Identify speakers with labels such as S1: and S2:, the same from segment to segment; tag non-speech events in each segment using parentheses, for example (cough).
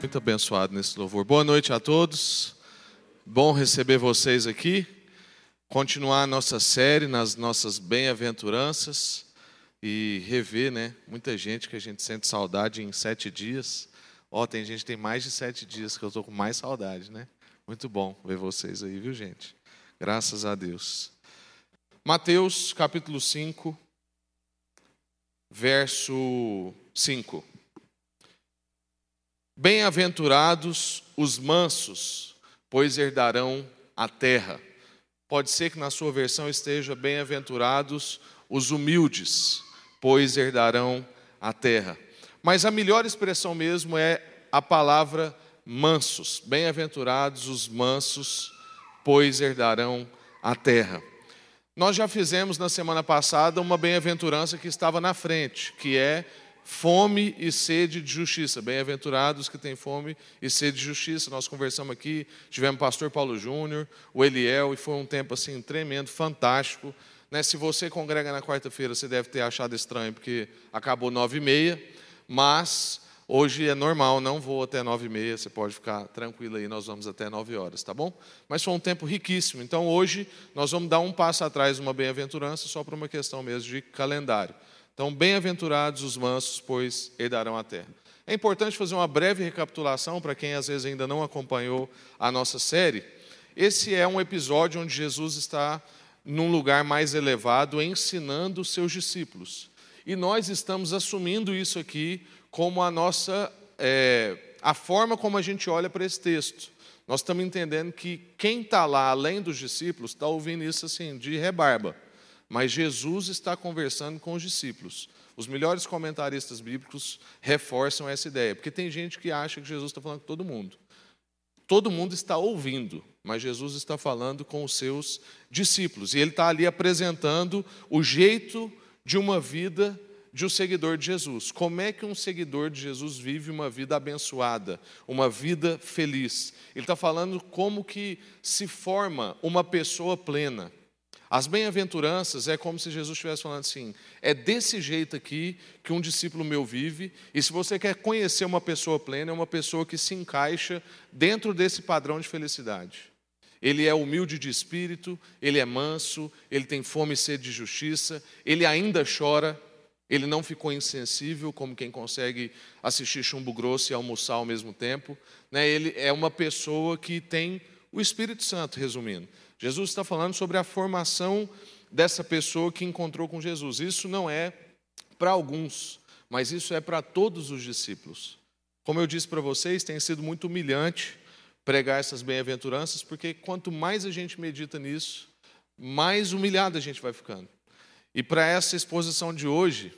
S1: Muito abençoado nesse louvor. Boa noite a todos. Bom receber vocês aqui. Continuar a nossa série nas nossas bem-aventuranças e rever, né? Muita gente que a gente sente saudade em sete dias. Ó, oh, tem gente que tem mais de sete dias que eu estou com mais saudade, né? Muito bom ver vocês aí, viu, gente? Graças a Deus. Mateus capítulo 5, verso 5. Bem-aventurados os mansos, pois herdarão a terra. Pode ser que na sua versão esteja bem-aventurados os humildes, pois herdarão a terra. Mas a melhor expressão mesmo é a palavra mansos. Bem-aventurados os mansos, pois herdarão a terra. Nós já fizemos na semana passada uma bem-aventurança que estava na frente, que é fome e sede de justiça. Bem-aventurados que têm fome e sede de justiça. Nós conversamos aqui, tivemos o pastor Paulo Júnior, o Eliel, e foi um tempo assim tremendo, fantástico. Né? Se você congrega na quarta-feira, você deve ter achado estranho, porque acabou nove e meia, mas hoje é normal, não vou até nove e meia, você pode ficar tranquilo aí, nós vamos até nove horas, tá bom? Mas foi um tempo riquíssimo, então hoje nós vamos dar um passo atrás uma bem-aventurança, só por uma questão mesmo de calendário. Então, bem-aventurados os mansos, pois herdarão a terra. É importante fazer uma breve recapitulação para quem às vezes ainda não acompanhou a nossa série. Esse é um episódio onde Jesus está num lugar mais elevado ensinando os seus discípulos. E nós estamos assumindo isso aqui como a nossa é, a forma como a gente olha para esse texto. Nós estamos entendendo que quem está lá, além dos discípulos, está ouvindo isso assim de rebarba mas Jesus está conversando com os discípulos. Os melhores comentaristas bíblicos reforçam essa ideia, porque tem gente que acha que Jesus está falando com todo mundo. Todo mundo está ouvindo, mas Jesus está falando com os seus discípulos. E ele está ali apresentando o jeito de uma vida de um seguidor de Jesus. Como é que um seguidor de Jesus vive uma vida abençoada, uma vida feliz? Ele está falando como que se forma uma pessoa plena. As bem-aventuranças é como se Jesus estivesse falando assim: é desse jeito aqui que um discípulo meu vive, e se você quer conhecer uma pessoa plena, é uma pessoa que se encaixa dentro desse padrão de felicidade. Ele é humilde de espírito, ele é manso, ele tem fome e sede de justiça, ele ainda chora, ele não ficou insensível, como quem consegue assistir chumbo grosso e almoçar ao mesmo tempo. Né? Ele é uma pessoa que tem o Espírito Santo, resumindo. Jesus está falando sobre a formação dessa pessoa que encontrou com Jesus. Isso não é para alguns, mas isso é para todos os discípulos. Como eu disse para vocês, tem sido muito humilhante pregar essas bem-aventuranças, porque quanto mais a gente medita nisso, mais humilhado a gente vai ficando. E para essa exposição de hoje,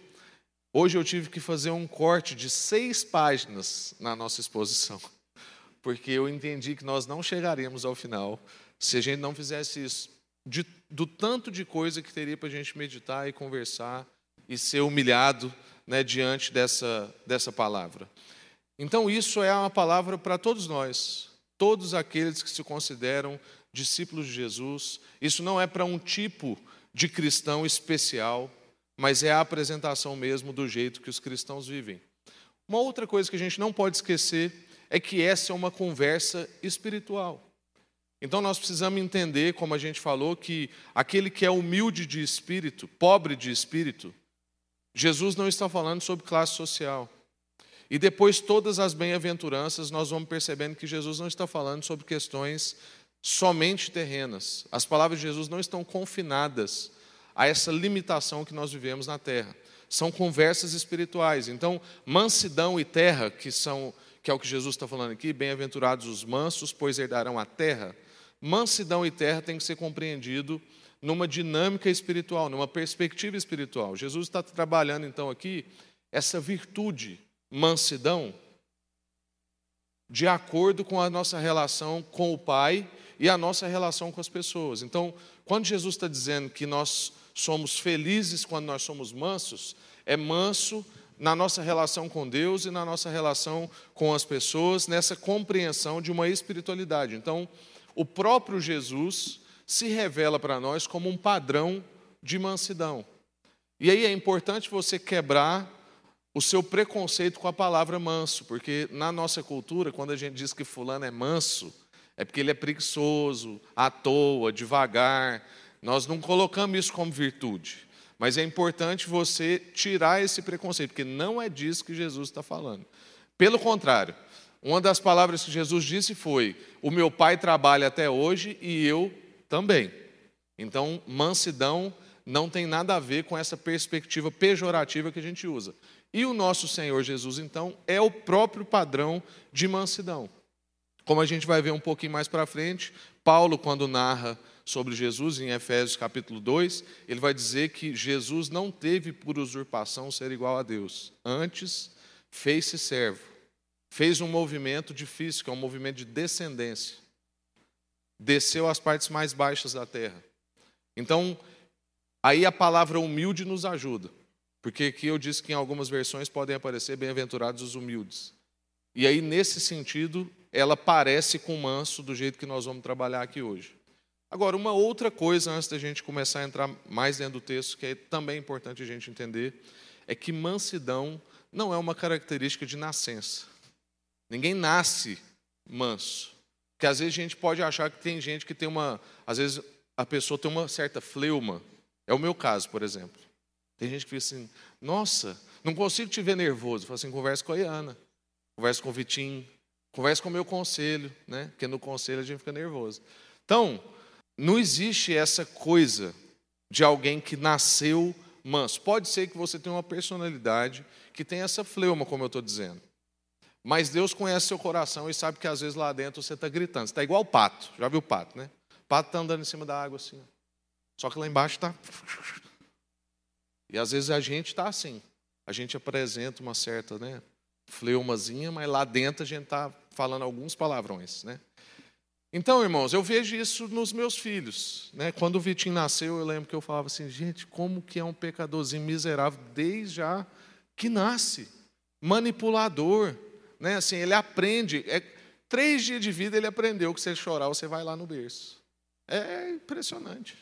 S1: hoje eu tive que fazer um corte de seis páginas na nossa exposição, (laughs) porque eu entendi que nós não chegaríamos ao final se a gente não fizesse isso, de, do tanto de coisa que teria para a gente meditar e conversar e ser humilhado né, diante dessa, dessa palavra. Então, isso é uma palavra para todos nós, todos aqueles que se consideram discípulos de Jesus. Isso não é para um tipo de cristão especial, mas é a apresentação mesmo do jeito que os cristãos vivem. Uma outra coisa que a gente não pode esquecer é que essa é uma conversa espiritual. Então nós precisamos entender, como a gente falou, que aquele que é humilde de espírito, pobre de espírito, Jesus não está falando sobre classe social. E depois, todas as bem-aventuranças, nós vamos percebendo que Jesus não está falando sobre questões somente terrenas. As palavras de Jesus não estão confinadas a essa limitação que nós vivemos na terra. São conversas espirituais. Então, mansidão e terra, que são que é o que Jesus está falando aqui, bem-aventurados os mansos, pois herdarão a terra mansidão e terra tem que ser compreendido numa dinâmica espiritual, numa perspectiva espiritual. Jesus está trabalhando então aqui essa virtude, mansidão, de acordo com a nossa relação com o Pai e a nossa relação com as pessoas. Então, quando Jesus está dizendo que nós somos felizes quando nós somos mansos, é manso na nossa relação com Deus e na nossa relação com as pessoas, nessa compreensão de uma espiritualidade. Então, o próprio Jesus se revela para nós como um padrão de mansidão. E aí é importante você quebrar o seu preconceito com a palavra manso, porque na nossa cultura, quando a gente diz que fulano é manso, é porque ele é preguiçoso, à toa, devagar. Nós não colocamos isso como virtude. Mas é importante você tirar esse preconceito, porque não é disso que Jesus está falando. Pelo contrário, uma das palavras que Jesus disse foi: O meu pai trabalha até hoje e eu também. Então, mansidão não tem nada a ver com essa perspectiva pejorativa que a gente usa. E o nosso Senhor Jesus, então, é o próprio padrão de mansidão. Como a gente vai ver um pouquinho mais para frente, Paulo, quando narra sobre Jesus, em Efésios capítulo 2, ele vai dizer que Jesus não teve por usurpação ser igual a Deus. Antes, fez-se servo. Fez um movimento difícil, que é um movimento de descendência. Desceu às partes mais baixas da terra. Então, aí a palavra humilde nos ajuda. Porque aqui eu disse que em algumas versões podem aparecer bem-aventurados os humildes. E aí, nesse sentido, ela parece com manso do jeito que nós vamos trabalhar aqui hoje. Agora, uma outra coisa, antes da gente começar a entrar mais dentro do texto, que é também importante a gente entender, é que mansidão não é uma característica de nascença. Ninguém nasce manso. Porque às vezes a gente pode achar que tem gente que tem uma. Às vezes a pessoa tem uma certa fleuma. É o meu caso, por exemplo. Tem gente que diz assim, nossa, não consigo te ver nervoso. Fala assim, conversa com a Iana, conversa com o Vitinho, conversa com o meu conselho, né? Porque no conselho a gente fica nervoso. Então, não existe essa coisa de alguém que nasceu manso. Pode ser que você tenha uma personalidade que tem essa fleuma, como eu estou dizendo. Mas Deus conhece seu coração e sabe que às vezes lá dentro você está gritando. Você está igual o pato. Já viu o pato, né? O pato está andando em cima da água assim. Só que lá embaixo está e às vezes a gente está assim. A gente apresenta uma certa né, fleumazinha, mas lá dentro a gente está falando alguns palavrões. Né? Então, irmãos, eu vejo isso nos meus filhos. Né? Quando o Vitinho nasceu, eu lembro que eu falava assim, gente, como que é um pecadorzinho miserável desde já que nasce. Manipulador. Né? Assim, ele aprende. É, três dias de vida ele aprendeu que se ele chorar, você vai lá no berço. É impressionante.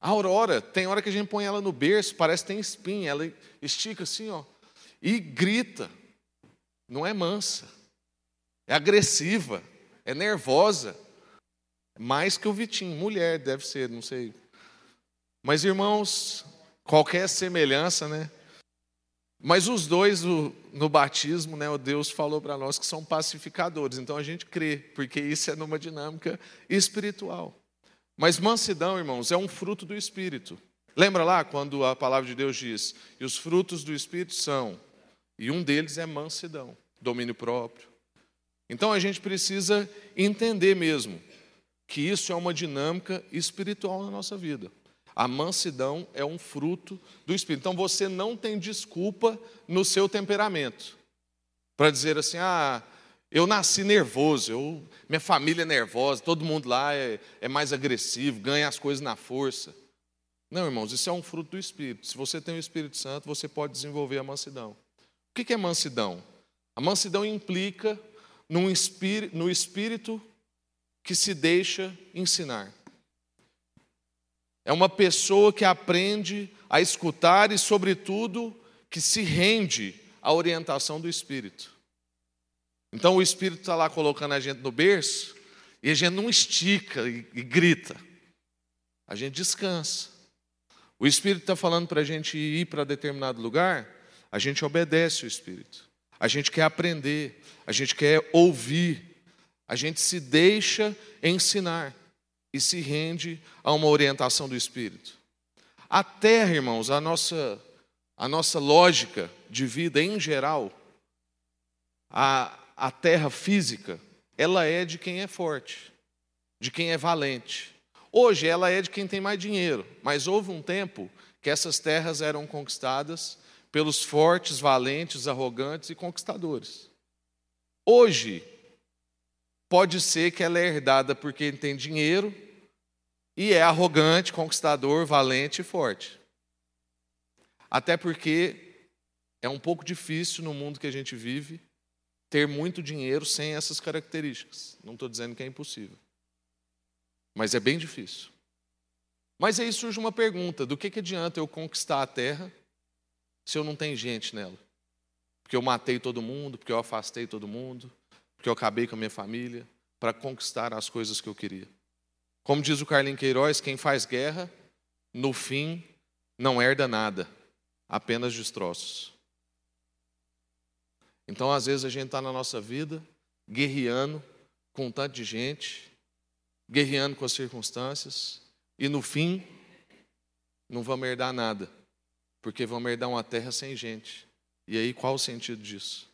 S1: A Aurora, tem hora que a gente põe ela no berço, parece que tem espinha, ela estica assim, ó, e grita. Não é mansa, é agressiva, é nervosa. Mais que o Vitinho, mulher deve ser, não sei. Mas irmãos, qualquer semelhança, né? Mas os dois no, batismo, né, o Deus falou para nós que são pacificadores. Então a gente crê, porque isso é numa dinâmica espiritual. Mas mansidão, irmãos, é um fruto do Espírito. Lembra lá quando a palavra de Deus diz: e os frutos do Espírito são, e um deles é mansidão, domínio próprio. Então a gente precisa entender mesmo que isso é uma dinâmica espiritual na nossa vida. A mansidão é um fruto do Espírito. Então você não tem desculpa no seu temperamento para dizer assim: ah, eu nasci nervoso, eu, minha família é nervosa, todo mundo lá é, é mais agressivo, ganha as coisas na força. Não, irmãos, isso é um fruto do Espírito. Se você tem o Espírito Santo, você pode desenvolver a mansidão. O que é mansidão? A mansidão implica no espírito que se deixa ensinar. É uma pessoa que aprende a escutar e, sobretudo, que se rende à orientação do Espírito. Então o Espírito está lá colocando a gente no berço e a gente não estica e, e grita. A gente descansa. O Espírito está falando para a gente ir para determinado lugar, a gente obedece o Espírito. A gente quer aprender, a gente quer ouvir, a gente se deixa ensinar e se rende a uma orientação do Espírito. A terra, irmãos, a nossa, a nossa lógica de vida em geral, a, a terra física, ela é de quem é forte, de quem é valente. Hoje ela é de quem tem mais dinheiro, mas houve um tempo que essas terras eram conquistadas pelos fortes, valentes, arrogantes e conquistadores. Hoje, pode ser que ela é herdada por quem tem dinheiro e é arrogante, conquistador, valente e forte. Até porque é um pouco difícil no mundo que a gente vive ter muito dinheiro sem essas características. Não estou dizendo que é impossível. Mas é bem difícil. Mas aí surge uma pergunta: do que, que adianta eu conquistar a terra se eu não tenho gente nela? porque eu matei todo mundo, porque eu afastei todo mundo, porque eu acabei com a minha família, para conquistar as coisas que eu queria. Como diz o Carlinhos Queiroz, quem faz guerra, no fim, não herda nada, apenas destroços. Então, às vezes, a gente está na nossa vida guerreando com um tanto de gente, guerreando com as circunstâncias, e no fim, não vamos herdar nada, porque vamos herdar uma terra sem gente. E aí, qual o sentido disso?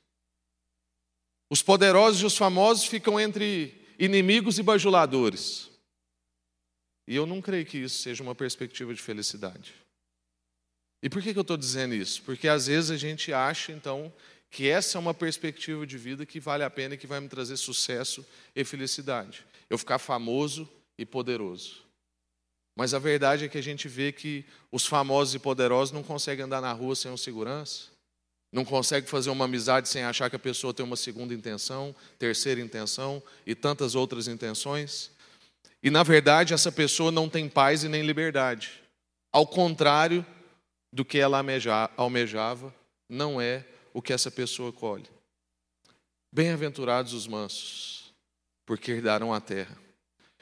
S1: Os poderosos e os famosos ficam entre inimigos e bajuladores. E eu não creio que isso seja uma perspectiva de felicidade. E por que, eu estou dizendo isso? Porque às vezes a gente acha, então, que essa é uma perspectiva de vida que vale a pena e que vai me trazer sucesso e felicidade. Eu ficar famoso e poderoso. Mas a verdade é que a gente vê que os famosos e poderosos não conseguem andar na rua sem um segurança, não conseguem fazer uma amizade sem achar que a pessoa tem uma segunda intenção, terceira intenção e tantas outras intenções. E na verdade, essa pessoa não tem paz e nem liberdade. Ao contrário do que ela almejava, não é o que essa pessoa colhe. Bem-aventurados os mansos, porque herdarão a terra.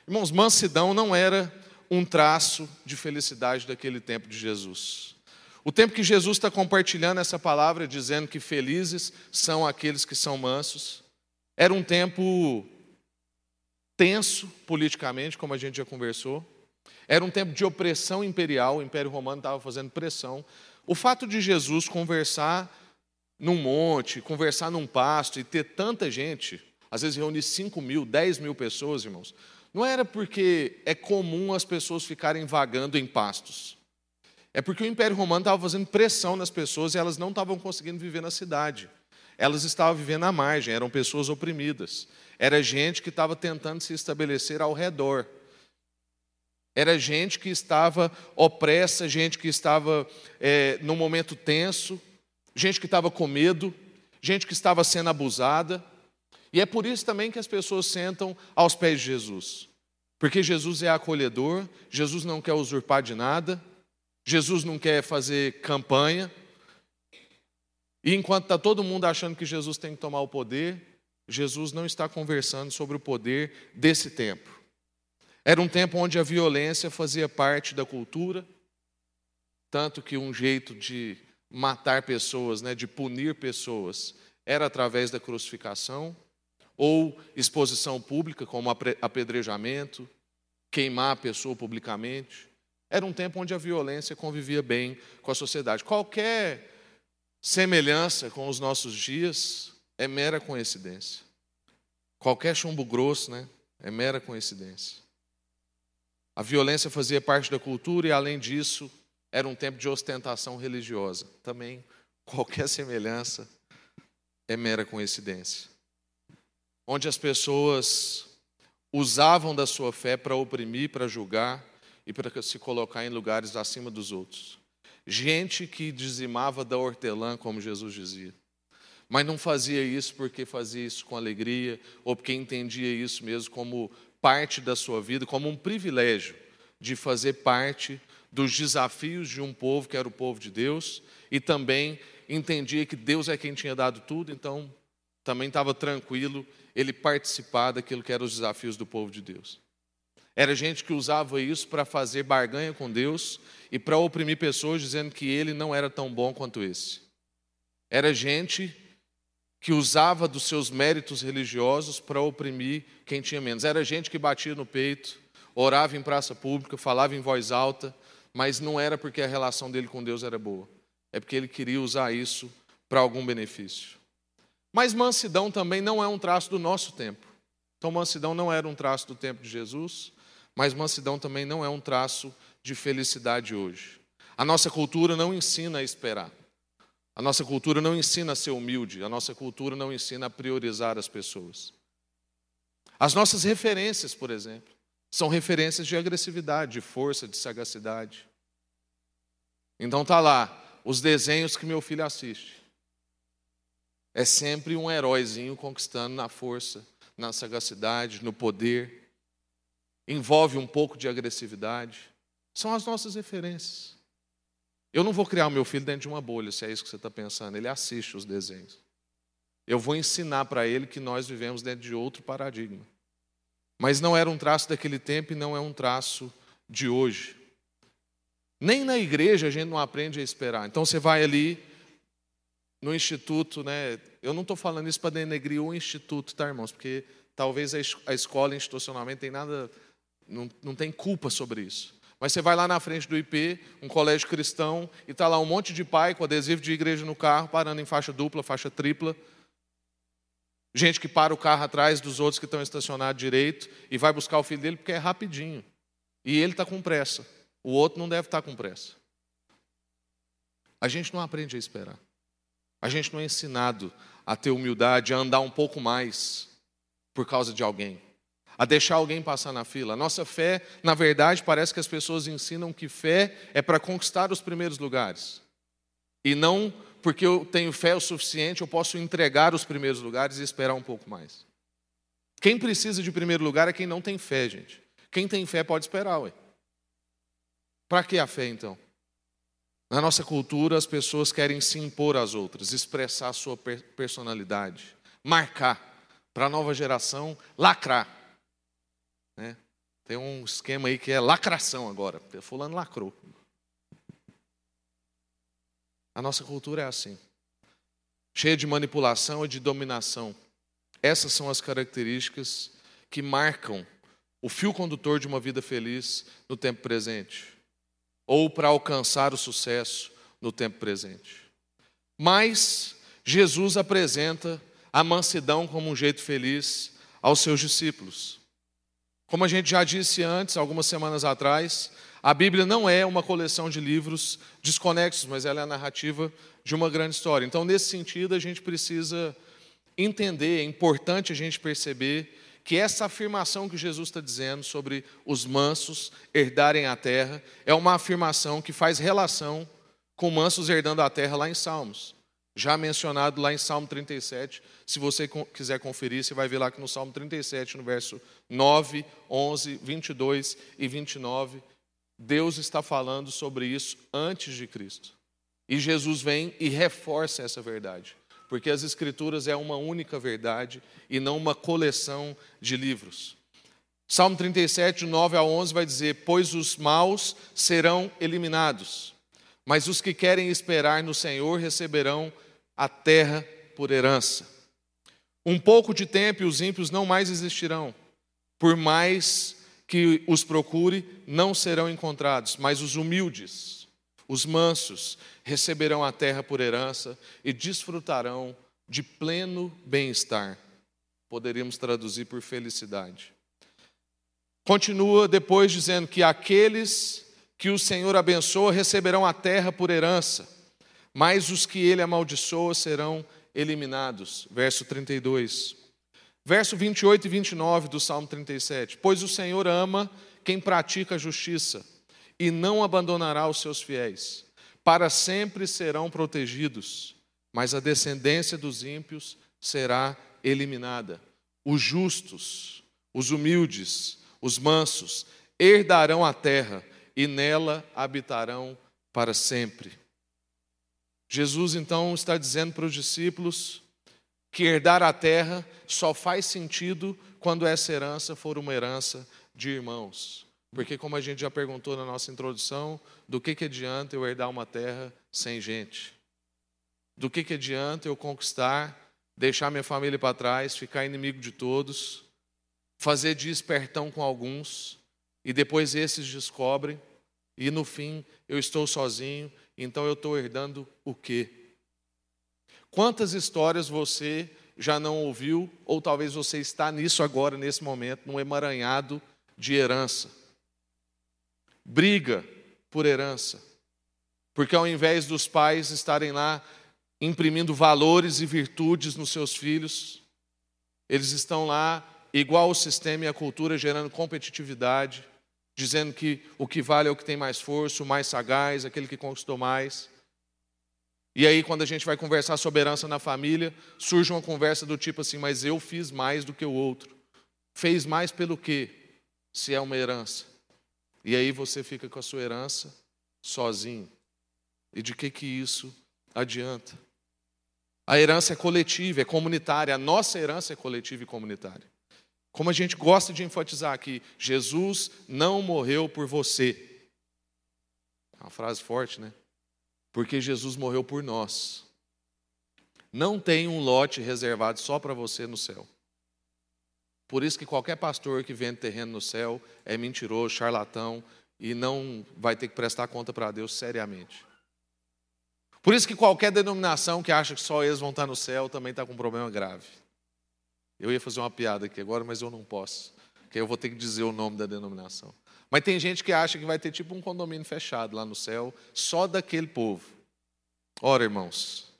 S1: Irmãos, mansidão não era um traço de felicidade daquele tempo de Jesus. O tempo que Jesus está compartilhando essa palavra, dizendo que felizes são aqueles que são mansos, era um tempo tenso politicamente, como a gente já conversou. Era um tempo de opressão imperial, o Império Romano estava fazendo pressão. O fato de Jesus conversar num monte, conversar num pasto e ter tanta gente, às vezes reunir 5 mil, 10 mil pessoas, irmãos, não era porque é comum as pessoas ficarem vagando em pastos. É porque o Império Romano estava fazendo pressão nas pessoas e elas não estavam conseguindo viver na cidade. Elas estavam vivendo à margem, eram pessoas oprimidas. Era gente que estava tentando se estabelecer ao redor. Era gente que estava opressa, gente que estava é, num momento tenso, gente que estava com medo, gente que estava sendo abusada. E é por isso também que as pessoas sentam aos pés de Jesus. Porque Jesus é acolhedor, Jesus não quer usurpar de nada, Jesus não quer fazer campanha. E enquanto está todo mundo achando que Jesus tem que tomar o poder, Jesus não está conversando sobre o poder desse tempo. Era um tempo onde a violência fazia parte da cultura, tanto que um jeito de matar pessoas, né, de punir pessoas, era através da crucificação ou exposição pública, como apedrejamento, queimar a pessoa publicamente. Era um tempo onde a violência convivia bem com a sociedade. Qualquer semelhança com os nossos dias é mera coincidência. Qualquer chumbo grosso, né, é mera coincidência. A violência fazia parte da cultura e, além disso, era um tempo de ostentação religiosa. Também qualquer semelhança é mera coincidência onde as pessoas usavam da sua fé para oprimir, para julgar e para se colocar em lugares acima dos outros. Gente que dizimava da hortelã, como Jesus dizia. Mas não fazia isso porque fazia isso com alegria, ou porque entendia isso mesmo como parte da sua vida, como um privilégio de fazer parte dos desafios de um povo que era o povo de Deus, e também entendia que Deus é quem tinha dado tudo, então também estava tranquilo ele participar daquilo que eram os desafios do povo de Deus. Era gente que usava isso para fazer barganha com Deus e para oprimir pessoas dizendo que ele não era tão bom quanto esse. Era gente que usava dos seus méritos religiosos para oprimir quem tinha menos. Era gente que batia no peito, orava em praça pública, falava em voz alta, mas não era porque a relação dele com Deus era boa. É porque ele queria usar isso para algum benefício. Mas mansidão também não é um traço do nosso tempo. Então, mansidão não era um traço do tempo de Jesus, mas mansidão também não é um traço de felicidade hoje. A nossa cultura não ensina a esperar. A nossa cultura não ensina a ser humilde. A nossa cultura não ensina a priorizar as pessoas. As nossas referências, por exemplo, são referências de agressividade, de força, de sagacidade. Então tá lá os desenhos que meu filho assiste. É sempre um heróizinho conquistando na força, na sagacidade, no poder. Envolve um pouco de agressividade. São as nossas referências. Eu não vou criar o meu filho dentro de uma bolha, se é isso que você está pensando. Ele assiste os desenhos. Eu vou ensinar para ele que nós vivemos dentro de outro paradigma. Mas não era um traço daquele tempo e não é um traço de hoje. Nem na igreja a gente não aprende a esperar. Então você vai ali no instituto, né? Eu não estou falando isso para denegrir o instituto, tá, irmãos? Porque talvez a escola institucionalmente tem nada, não, não tem culpa sobre isso. Mas você vai lá na frente do IP, um colégio cristão, e está lá um monte de pai com adesivo de igreja no carro, parando em faixa dupla, faixa tripla. Gente que para o carro atrás dos outros que estão estacionados direito e vai buscar o filho dele porque é rapidinho. E ele está com pressa. O outro não deve estar tá com pressa. A gente não aprende a esperar. A gente não é ensinado a ter humildade, a andar um pouco mais por causa de alguém, a deixar alguém passar na fila. A nossa fé, na verdade, parece que as pessoas ensinam que fé é para conquistar os primeiros lugares. E não porque eu tenho fé o suficiente, eu posso entregar os primeiros lugares e esperar um pouco mais. Quem precisa de primeiro lugar é quem não tem fé, gente. Quem tem fé pode esperar, ué. Para que a fé, então? Na nossa cultura, as pessoas querem se impor às outras, expressar a sua personalidade, marcar. Para a nova geração, lacrar. Né? Tem um esquema aí que é lacração agora. Fulano lacrou. A nossa cultura é assim cheia de manipulação e de dominação. Essas são as características que marcam o fio condutor de uma vida feliz no tempo presente ou para alcançar o sucesso no tempo presente. Mas Jesus apresenta a mansidão como um jeito feliz aos seus discípulos. Como a gente já disse antes, algumas semanas atrás, a Bíblia não é uma coleção de livros desconexos, mas ela é a narrativa de uma grande história. Então, nesse sentido, a gente precisa entender, é importante a gente perceber que essa afirmação que Jesus está dizendo sobre os mansos herdarem a terra é uma afirmação que faz relação com mansos herdando a terra lá em Salmos. Já mencionado lá em Salmo 37. Se você quiser conferir, você vai ver lá que no Salmo 37, no verso 9, 11, 22 e 29, Deus está falando sobre isso antes de Cristo. E Jesus vem e reforça essa verdade porque as Escrituras é uma única verdade e não uma coleção de livros. Salmo 37, 9 a 11 vai dizer: Pois os maus serão eliminados, mas os que querem esperar no Senhor receberão a terra por herança. Um pouco de tempo e os ímpios não mais existirão, por mais que os procure, não serão encontrados, mas os humildes os mansos receberão a terra por herança e desfrutarão de pleno bem-estar. Poderíamos traduzir por felicidade. Continua depois dizendo que aqueles que o Senhor abençoa receberão a terra por herança, mas os que ele amaldiçoa serão eliminados. Verso 32. Verso 28 e 29 do Salmo 37. Pois o Senhor ama quem pratica a justiça e não abandonará os seus fiéis. Para sempre serão protegidos, mas a descendência dos ímpios será eliminada. Os justos, os humildes, os mansos herdarão a terra e nela habitarão para sempre. Jesus então está dizendo para os discípulos que herdar a terra só faz sentido quando essa herança for uma herança de irmãos. Porque, como a gente já perguntou na nossa introdução, do que, que adianta eu herdar uma terra sem gente? Do que, que adianta eu conquistar, deixar minha família para trás, ficar inimigo de todos, fazer de espertão com alguns, e depois esses descobrem, e no fim eu estou sozinho, então eu estou herdando o quê? Quantas histórias você já não ouviu, ou talvez você está nisso agora, nesse momento, num emaranhado de herança? briga por herança. Porque ao invés dos pais estarem lá imprimindo valores e virtudes nos seus filhos, eles estão lá, igual o sistema e a cultura, gerando competitividade, dizendo que o que vale é o que tem mais força, o mais sagaz, aquele que conquistou mais. E aí, quando a gente vai conversar sobre herança na família, surge uma conversa do tipo assim: mas eu fiz mais do que o outro. Fez mais pelo quê? Se é uma herança. E aí você fica com a sua herança sozinho. E de que, que isso adianta? A herança é coletiva, é comunitária. A nossa herança é coletiva e comunitária. Como a gente gosta de enfatizar aqui, Jesus não morreu por você. É uma frase forte, né? Porque Jesus morreu por nós. Não tem um lote reservado só para você no céu. Por isso que qualquer pastor que vende terreno no céu é mentiroso, charlatão e não vai ter que prestar conta para Deus seriamente. Por isso que qualquer denominação que acha que só eles vão estar no céu também está com um problema grave. Eu ia fazer uma piada aqui agora, mas eu não posso, porque eu vou ter que dizer o nome da denominação. Mas tem gente que acha que vai ter tipo um condomínio fechado lá no céu, só daquele povo. Ora, irmãos,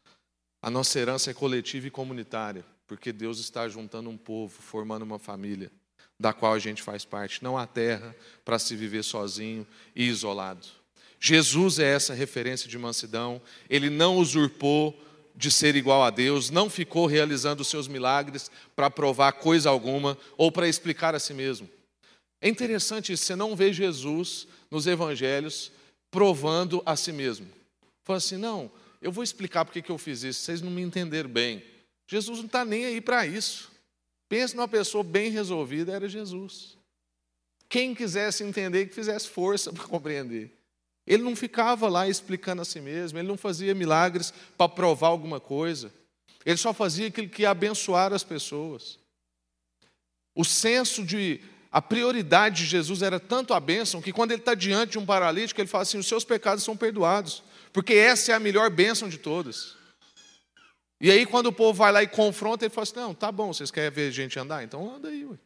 S1: a nossa herança é coletiva e comunitária porque Deus está juntando um povo, formando uma família, da qual a gente faz parte. Não há terra para se viver sozinho e isolado. Jesus é essa referência de mansidão, ele não usurpou de ser igual a Deus, não ficou realizando os seus milagres para provar coisa alguma ou para explicar a si mesmo. É interessante isso, você não vê Jesus nos evangelhos provando a si mesmo. Fala assim, não, eu vou explicar porque que eu fiz isso, vocês não me entenderam bem. Jesus não está nem aí para isso. Pense numa pessoa bem resolvida, era Jesus. Quem quisesse entender, que fizesse força (laughs) para compreender. Ele não ficava lá explicando a si mesmo, ele não fazia milagres para provar alguma coisa. Ele só fazia aquilo que ia abençoar as pessoas. O senso de. A prioridade de Jesus era tanto a bênção que quando ele está diante de um paralítico, ele fala assim: os seus pecados são perdoados, porque essa é a melhor bênção de todas. E aí, quando o povo vai lá e confronta, ele fala assim: não, tá bom, vocês querem ver gente andar? Então anda aí. Ué.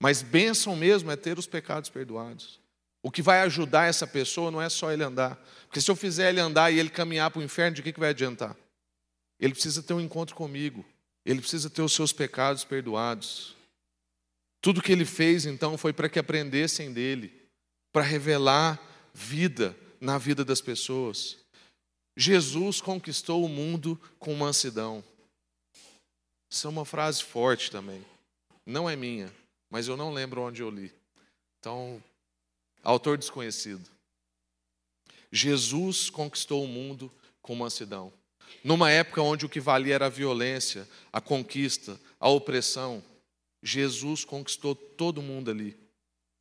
S1: Mas bênção mesmo é ter os pecados perdoados. O que vai ajudar essa pessoa não é só ele andar. Porque se eu fizer ele andar e ele caminhar para o inferno, de que, que vai adiantar? Ele precisa ter um encontro comigo. Ele precisa ter os seus pecados perdoados. Tudo que ele fez, então, foi para que aprendessem dele, para revelar vida na vida das pessoas. Jesus conquistou o mundo com mansidão. Isso é uma frase forte também. Não é minha, mas eu não lembro onde eu li. Então, autor desconhecido. Jesus conquistou o mundo com mansidão. Numa época onde o que valia era a violência, a conquista, a opressão, Jesus conquistou todo mundo ali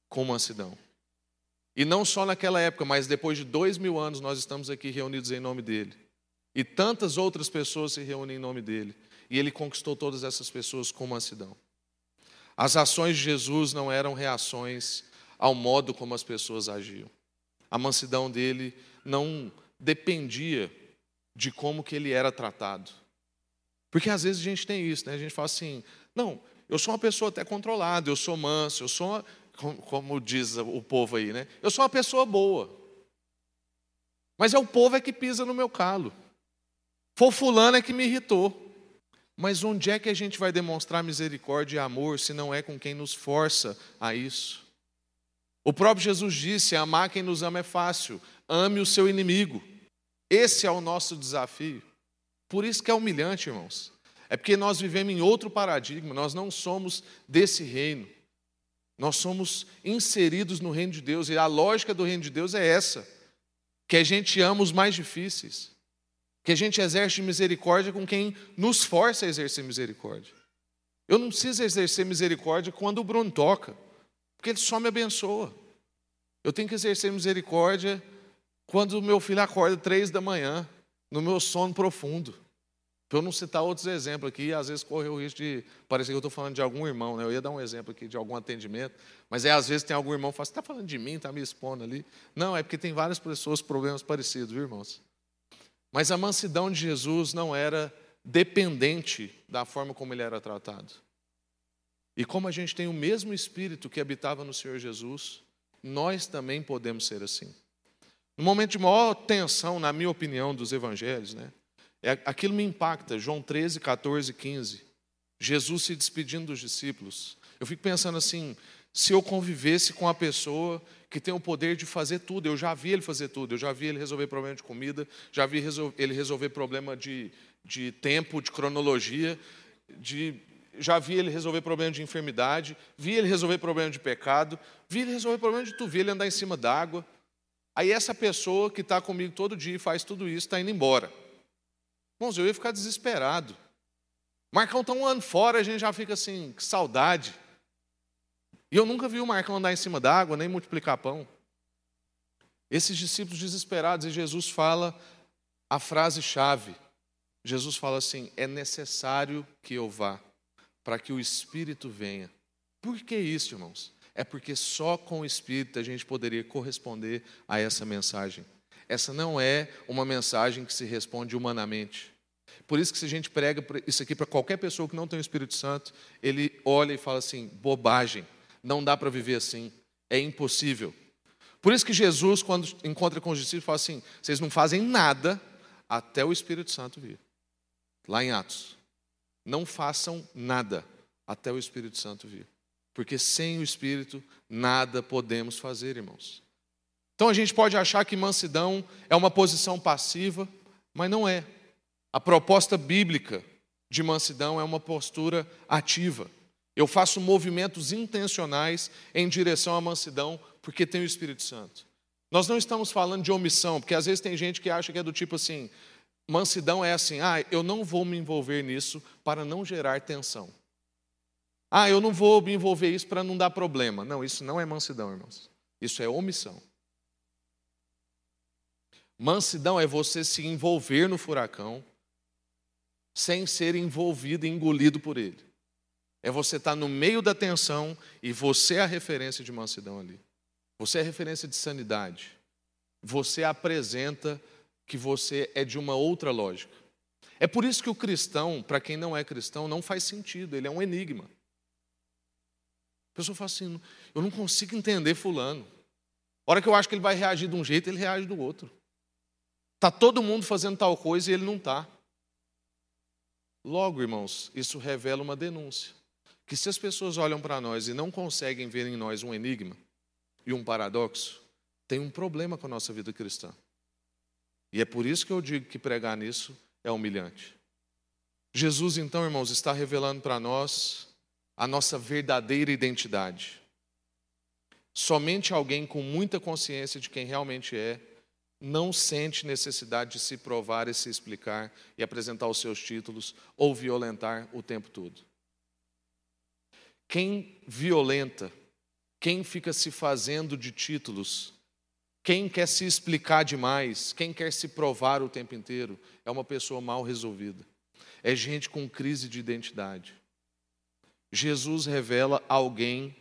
S1: com mansidão. E não só naquela época, mas depois de dois mil anos nós estamos aqui reunidos em nome dele. E tantas outras pessoas se reúnem em nome dele. E ele conquistou todas essas pessoas com mansidão. As ações de Jesus não eram reações ao modo como as pessoas agiam. A mansidão dele não dependia de como que ele era tratado. Porque às vezes a gente tem isso, né? A gente fala assim: "Não, eu sou uma pessoa até controlada, eu sou manso, eu sou uma como diz o povo aí, né? Eu sou uma pessoa boa. Mas é o povo é que pisa no meu calo. Foi fulano é que me irritou. Mas onde é que a gente vai demonstrar misericórdia e amor se não é com quem nos força a isso? O próprio Jesus disse: amar quem nos ama é fácil, ame o seu inimigo. Esse é o nosso desafio. Por isso que é humilhante, irmãos. É porque nós vivemos em outro paradigma, nós não somos desse reino. Nós somos inseridos no reino de Deus e a lógica do reino de Deus é essa: que a gente ama os mais difíceis, que a gente exerce misericórdia com quem nos força a exercer misericórdia. Eu não preciso exercer misericórdia quando o Bruno toca, porque ele só me abençoa. Eu tenho que exercer misericórdia quando o meu filho acorda três da manhã, no meu sono profundo. Para eu não citar outros exemplos aqui, às vezes corre o risco de parecer que eu estou falando de algum irmão, né? Eu ia dar um exemplo aqui de algum atendimento, mas é às vezes tem algum irmão que fala, você está falando de mim, está me expondo ali. Não, é porque tem várias pessoas com problemas parecidos, viu, irmãos? Mas a mansidão de Jesus não era dependente da forma como ele era tratado. E como a gente tem o mesmo espírito que habitava no Senhor Jesus, nós também podemos ser assim. No momento de maior tensão, na minha opinião, dos evangelhos, né? É, aquilo me impacta. João 13, 14, 15. Jesus se despedindo dos discípulos. Eu fico pensando assim: se eu convivesse com a pessoa que tem o poder de fazer tudo, eu já vi ele fazer tudo, eu já vi ele resolver problema de comida, já vi ele resolver problema de, de tempo, de cronologia, de, já vi ele resolver problema de enfermidade, vi ele resolver problema de pecado, vi ele resolver problema de tu, vi ele andar em cima d'água. Aí essa pessoa que está comigo todo dia e faz tudo isso está indo embora. Irmãos, eu ia ficar desesperado. Marcão está um ano fora, a gente já fica assim, que saudade. E eu nunca vi o Marcão andar em cima d'água, nem multiplicar pão. Esses discípulos desesperados, e Jesus fala a frase-chave. Jesus fala assim: é necessário que eu vá, para que o Espírito venha. Por que isso, irmãos? É porque só com o Espírito a gente poderia corresponder a essa mensagem. Essa não é uma mensagem que se responde humanamente. Por isso que se a gente prega isso aqui para qualquer pessoa que não tem o Espírito Santo, ele olha e fala assim: bobagem, não dá para viver assim, é impossível. Por isso que Jesus, quando encontra com os discípulos, fala assim: vocês não fazem nada até o Espírito Santo vir. Lá em Atos. Não façam nada até o Espírito Santo vir. Porque sem o Espírito nada podemos fazer, irmãos. Então a gente pode achar que mansidão é uma posição passiva, mas não é. A proposta bíblica de mansidão é uma postura ativa. Eu faço movimentos intencionais em direção à mansidão porque tem o Espírito Santo. Nós não estamos falando de omissão, porque às vezes tem gente que acha que é do tipo assim: mansidão é assim, ah, eu não vou me envolver nisso para não gerar tensão. Ah, eu não vou me envolver isso para não dar problema. Não, isso não é mansidão, irmãos. Isso é omissão. Mansidão é você se envolver no furacão sem ser envolvido e engolido por ele. É você estar no meio da tensão e você é a referência de mansidão ali. Você é a referência de sanidade. Você apresenta que você é de uma outra lógica. É por isso que o cristão, para quem não é cristão, não faz sentido, ele é um enigma. A pessoa fala assim: eu não consigo entender Fulano. A hora que eu acho que ele vai reagir de um jeito, ele reage do outro. Está todo mundo fazendo tal coisa e ele não está. Logo, irmãos, isso revela uma denúncia. Que se as pessoas olham para nós e não conseguem ver em nós um enigma e um paradoxo, tem um problema com a nossa vida cristã. E é por isso que eu digo que pregar nisso é humilhante. Jesus, então, irmãos, está revelando para nós a nossa verdadeira identidade. Somente alguém com muita consciência de quem realmente é não sente necessidade de se provar e se explicar e apresentar os seus títulos ou violentar o tempo todo. Quem violenta, quem fica se fazendo de títulos, quem quer se explicar demais, quem quer se provar o tempo inteiro, é uma pessoa mal resolvida. É gente com crise de identidade. Jesus revela alguém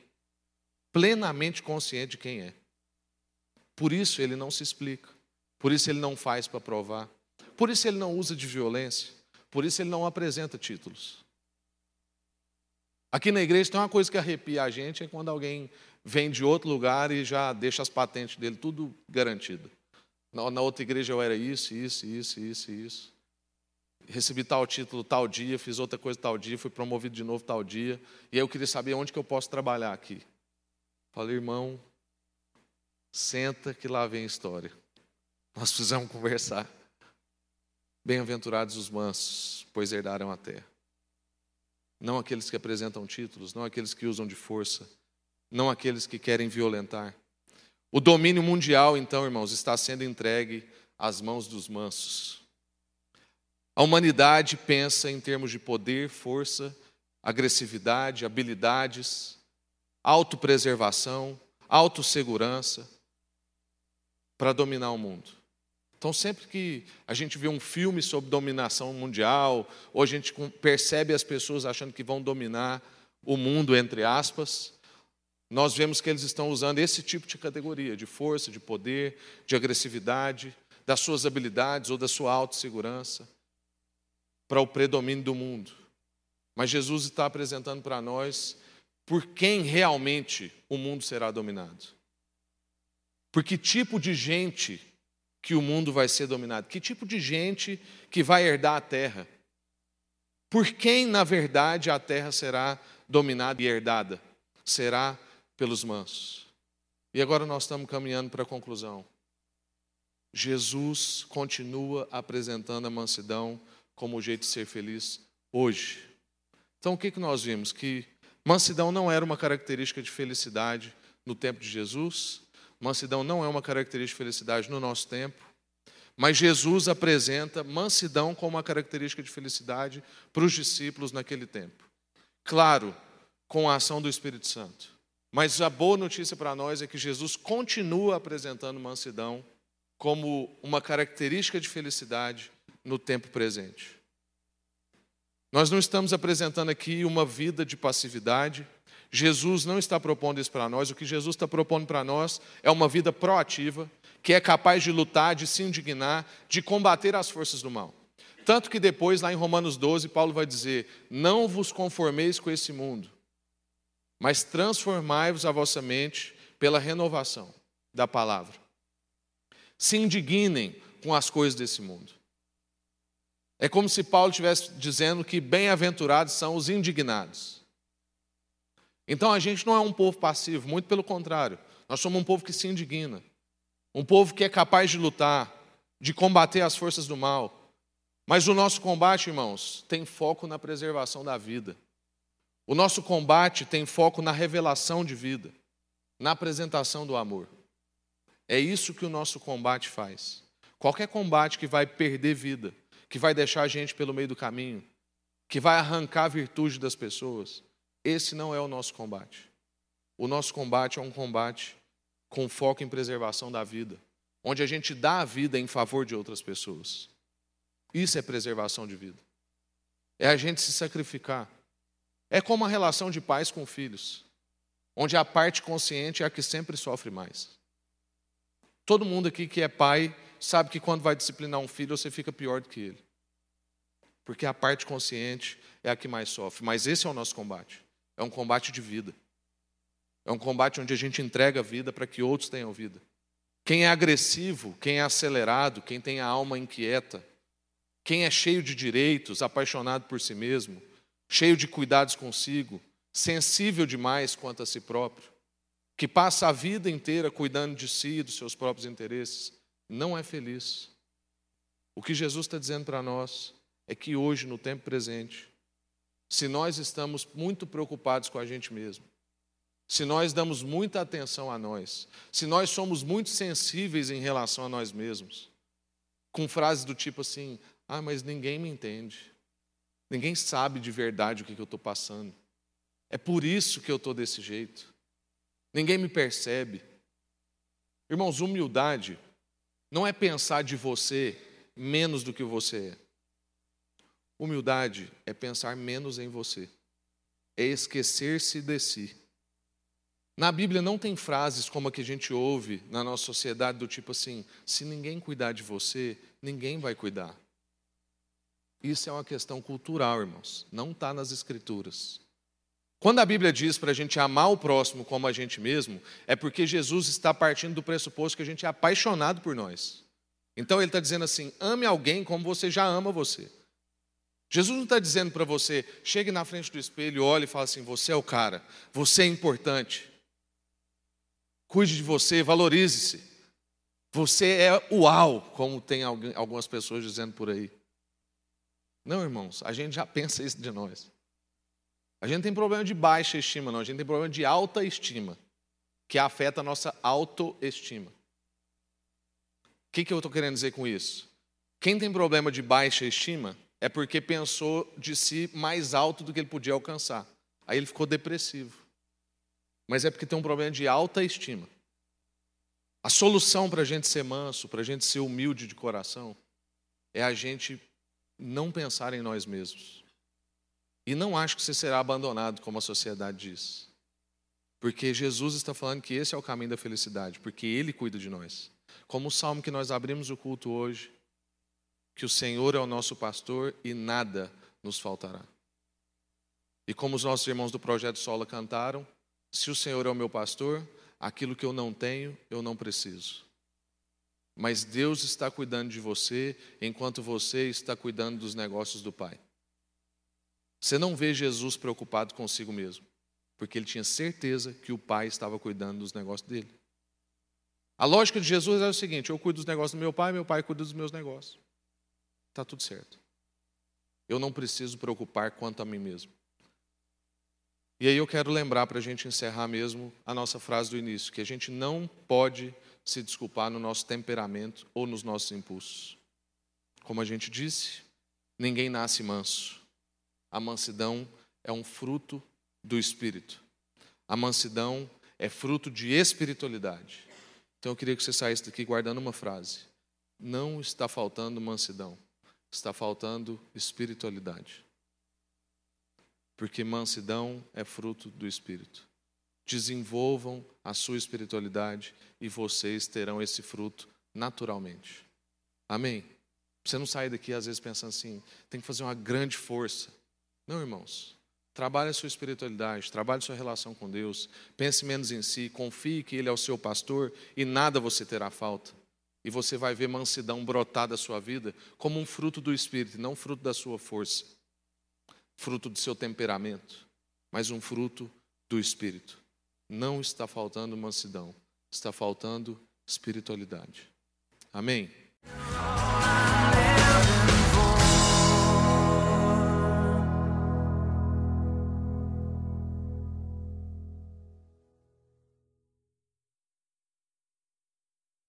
S1: plenamente consciente de quem é. Por isso ele não se explica. Por isso ele não faz para provar. Por isso ele não usa de violência. Por isso ele não apresenta títulos. Aqui na igreja tem uma coisa que arrepia a gente é quando alguém vem de outro lugar e já deixa as patentes dele tudo garantido. Na, na outra igreja eu era isso, isso, isso, isso, isso. Recebi tal título tal dia, fiz outra coisa tal dia, fui promovido de novo tal dia. E aí eu queria saber onde que eu posso trabalhar aqui. Falei, irmão, senta que lá vem história. Nós precisamos conversar. Bem-aventurados os mansos, pois herdaram a terra. Não aqueles que apresentam títulos, não aqueles que usam de força, não aqueles que querem violentar. O domínio mundial, então, irmãos, está sendo entregue às mãos dos mansos. A humanidade pensa em termos de poder, força, agressividade, habilidades, autopreservação, autossegurança para dominar o mundo. Então, sempre que a gente vê um filme sobre dominação mundial, ou a gente percebe as pessoas achando que vão dominar o mundo, entre aspas, nós vemos que eles estão usando esse tipo de categoria, de força, de poder, de agressividade, das suas habilidades ou da sua autossegurança, para o predomínio do mundo. Mas Jesus está apresentando para nós por quem realmente o mundo será dominado. Por que tipo de gente que o mundo vai ser dominado? Que tipo de gente que vai herdar a terra? Por quem, na verdade, a terra será dominada e herdada? Será pelos mansos. E agora nós estamos caminhando para a conclusão. Jesus continua apresentando a mansidão como o jeito de ser feliz hoje. Então o que, que nós vimos? Que mansidão não era uma característica de felicidade no tempo de Jesus, Mansidão não é uma característica de felicidade no nosso tempo, mas Jesus apresenta mansidão como uma característica de felicidade para os discípulos naquele tempo. Claro, com a ação do Espírito Santo. Mas a boa notícia para nós é que Jesus continua apresentando mansidão como uma característica de felicidade no tempo presente. Nós não estamos apresentando aqui uma vida de passividade. Jesus não está propondo isso para nós. O que Jesus está propondo para nós é uma vida proativa, que é capaz de lutar, de se indignar, de combater as forças do mal. Tanto que depois, lá em Romanos 12, Paulo vai dizer: Não vos conformeis com esse mundo, mas transformai-vos a vossa mente pela renovação da palavra. Se indignem com as coisas desse mundo. É como se Paulo estivesse dizendo que bem-aventurados são os indignados. Então a gente não é um povo passivo, muito pelo contrário. Nós somos um povo que se indigna. Um povo que é capaz de lutar, de combater as forças do mal. Mas o nosso combate, irmãos, tem foco na preservação da vida. O nosso combate tem foco na revelação de vida, na apresentação do amor. É isso que o nosso combate faz. Qualquer combate que vai perder vida, que vai deixar a gente pelo meio do caminho, que vai arrancar a virtude das pessoas, esse não é o nosso combate. O nosso combate é um combate com foco em preservação da vida, onde a gente dá a vida em favor de outras pessoas. Isso é preservação de vida. É a gente se sacrificar. É como a relação de pais com filhos, onde a parte consciente é a que sempre sofre mais. Todo mundo aqui que é pai sabe que quando vai disciplinar um filho, você fica pior do que ele. Porque a parte consciente é a que mais sofre. Mas esse é o nosso combate. É um combate de vida. É um combate onde a gente entrega a vida para que outros tenham vida. Quem é agressivo, quem é acelerado, quem tem a alma inquieta, quem é cheio de direitos, apaixonado por si mesmo, cheio de cuidados consigo, sensível demais quanto a si próprio, que passa a vida inteira cuidando de si e dos seus próprios interesses, não é feliz. O que Jesus está dizendo para nós é que hoje, no tempo presente, se nós estamos muito preocupados com a gente mesmo, se nós damos muita atenção a nós, se nós somos muito sensíveis em relação a nós mesmos, com frases do tipo assim: ah, mas ninguém me entende, ninguém sabe de verdade o que eu estou passando, é por isso que eu estou desse jeito, ninguém me percebe. Irmãos, humildade não é pensar de você menos do que você é. Humildade é pensar menos em você, é esquecer-se de si. Na Bíblia não tem frases como a que a gente ouve na nossa sociedade, do tipo assim: se ninguém cuidar de você, ninguém vai cuidar. Isso é uma questão cultural, irmãos, não está nas Escrituras. Quando a Bíblia diz para a gente amar o próximo como a gente mesmo, é porque Jesus está partindo do pressuposto que a gente é apaixonado por nós. Então ele está dizendo assim: ame alguém como você já ama você. Jesus não está dizendo para você, chegue na frente do espelho, olhe e fale assim: você é o cara, você é importante. Cuide de você, valorize-se. Você é uau, como tem algumas pessoas dizendo por aí. Não, irmãos, a gente já (laughs) pensa isso de nós. A gente tem problema de baixa estima, não, a gente tem problema de alta estima, que afeta a nossa autoestima. O que, que eu estou querendo dizer com isso? Quem tem problema de baixa estima é porque pensou de si mais alto do que ele podia alcançar. Aí ele ficou depressivo. Mas é porque tem um problema de alta estima. A solução para a gente ser manso, para a gente ser humilde de coração, é a gente não pensar em nós mesmos. E não acho que você será abandonado, como a sociedade diz. Porque Jesus está falando que esse é o caminho da felicidade, porque Ele cuida de nós. Como o salmo que nós abrimos o culto hoje, que o Senhor é o nosso pastor e nada nos faltará. E como os nossos irmãos do Projeto Sola cantaram, se o Senhor é o meu pastor, aquilo que eu não tenho, eu não preciso. Mas Deus está cuidando de você enquanto você está cuidando dos negócios do Pai. Você não vê Jesus preocupado consigo mesmo, porque ele tinha certeza que o Pai estava cuidando dos negócios dele. A lógica de Jesus é o seguinte: eu cuido dos negócios do meu pai, meu pai cuida dos meus negócios. Está tudo certo. Eu não preciso preocupar quanto a mim mesmo. E aí eu quero lembrar para a gente encerrar mesmo a nossa frase do início, que a gente não pode se desculpar no nosso temperamento ou nos nossos impulsos. Como a gente disse, ninguém nasce manso. A mansidão é um fruto do Espírito. A mansidão é fruto de espiritualidade. Então eu queria que você saísse daqui guardando uma frase. Não está faltando mansidão, está faltando espiritualidade. Porque mansidão é fruto do Espírito. Desenvolvam a sua espiritualidade e vocês terão esse fruto naturalmente. Amém? Você não sai daqui às vezes pensando assim, tem que fazer uma grande força. Não, irmãos. Trabalhe a sua espiritualidade, trabalhe a sua relação com Deus, pense menos em si, confie que Ele é o seu pastor e nada você terá falta. E você vai ver mansidão brotar da sua vida como um fruto do Espírito, não fruto da sua força, fruto do seu temperamento, mas um fruto do Espírito. Não está faltando mansidão, está faltando espiritualidade. Amém?